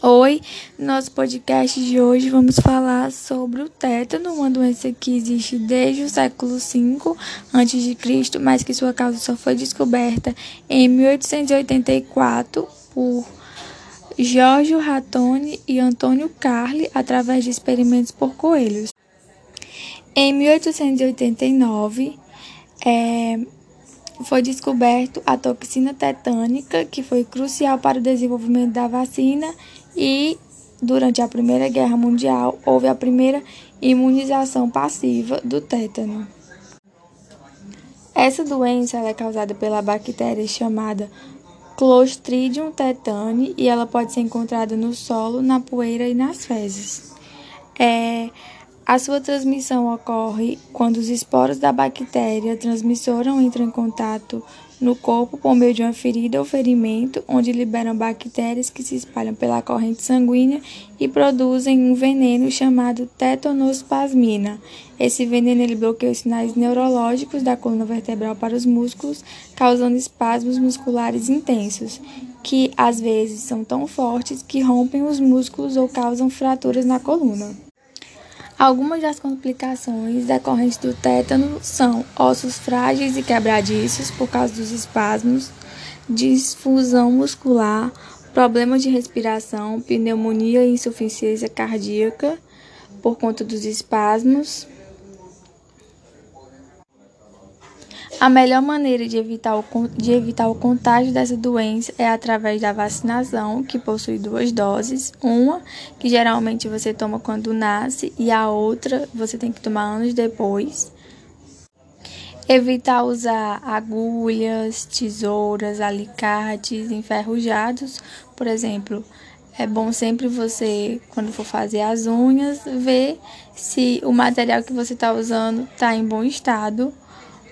Oi, no nosso podcast de hoje vamos falar sobre o tétano, uma doença que existe desde o século V a.C., mas que sua causa só foi descoberta em 1884 por Giorgio Ratoni e Antônio Carli através de experimentos por coelhos. Em 1889, é, foi descoberto a toxina tetânica, que foi crucial para o desenvolvimento da vacina e durante a Primeira Guerra Mundial houve a primeira imunização passiva do tétano. Essa doença é causada pela bactéria chamada Clostridium tetani e ela pode ser encontrada no solo, na poeira e nas fezes. É, a sua transmissão ocorre quando os esporos da bactéria transmissora entram em contato no corpo por meio de uma ferida ou ferimento, onde liberam bactérias que se espalham pela corrente sanguínea e produzem um veneno chamado tetonospasmina. Esse veneno ele bloqueia os sinais neurológicos da coluna vertebral para os músculos, causando espasmos musculares intensos, que às vezes são tão fortes que rompem os músculos ou causam fraturas na coluna. Algumas das complicações decorrentes do tétano são ossos frágeis e quebradiços por causa dos espasmos, disfusão muscular, problemas de respiração, pneumonia e insuficiência cardíaca por conta dos espasmos. A melhor maneira de evitar, o, de evitar o contágio dessa doença é através da vacinação, que possui duas doses. Uma, que geralmente você toma quando nasce, e a outra você tem que tomar anos depois. Evitar usar agulhas, tesouras, alicates enferrujados. Por exemplo, é bom sempre você, quando for fazer as unhas, ver se o material que você está usando está em bom estado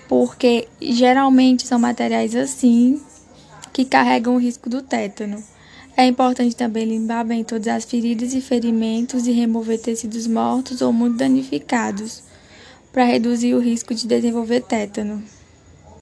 porque geralmente são materiais assim que carregam o risco do tétano. É importante também limpar bem todas as feridas e ferimentos e remover tecidos mortos ou muito danificados para reduzir o risco de desenvolver tétano.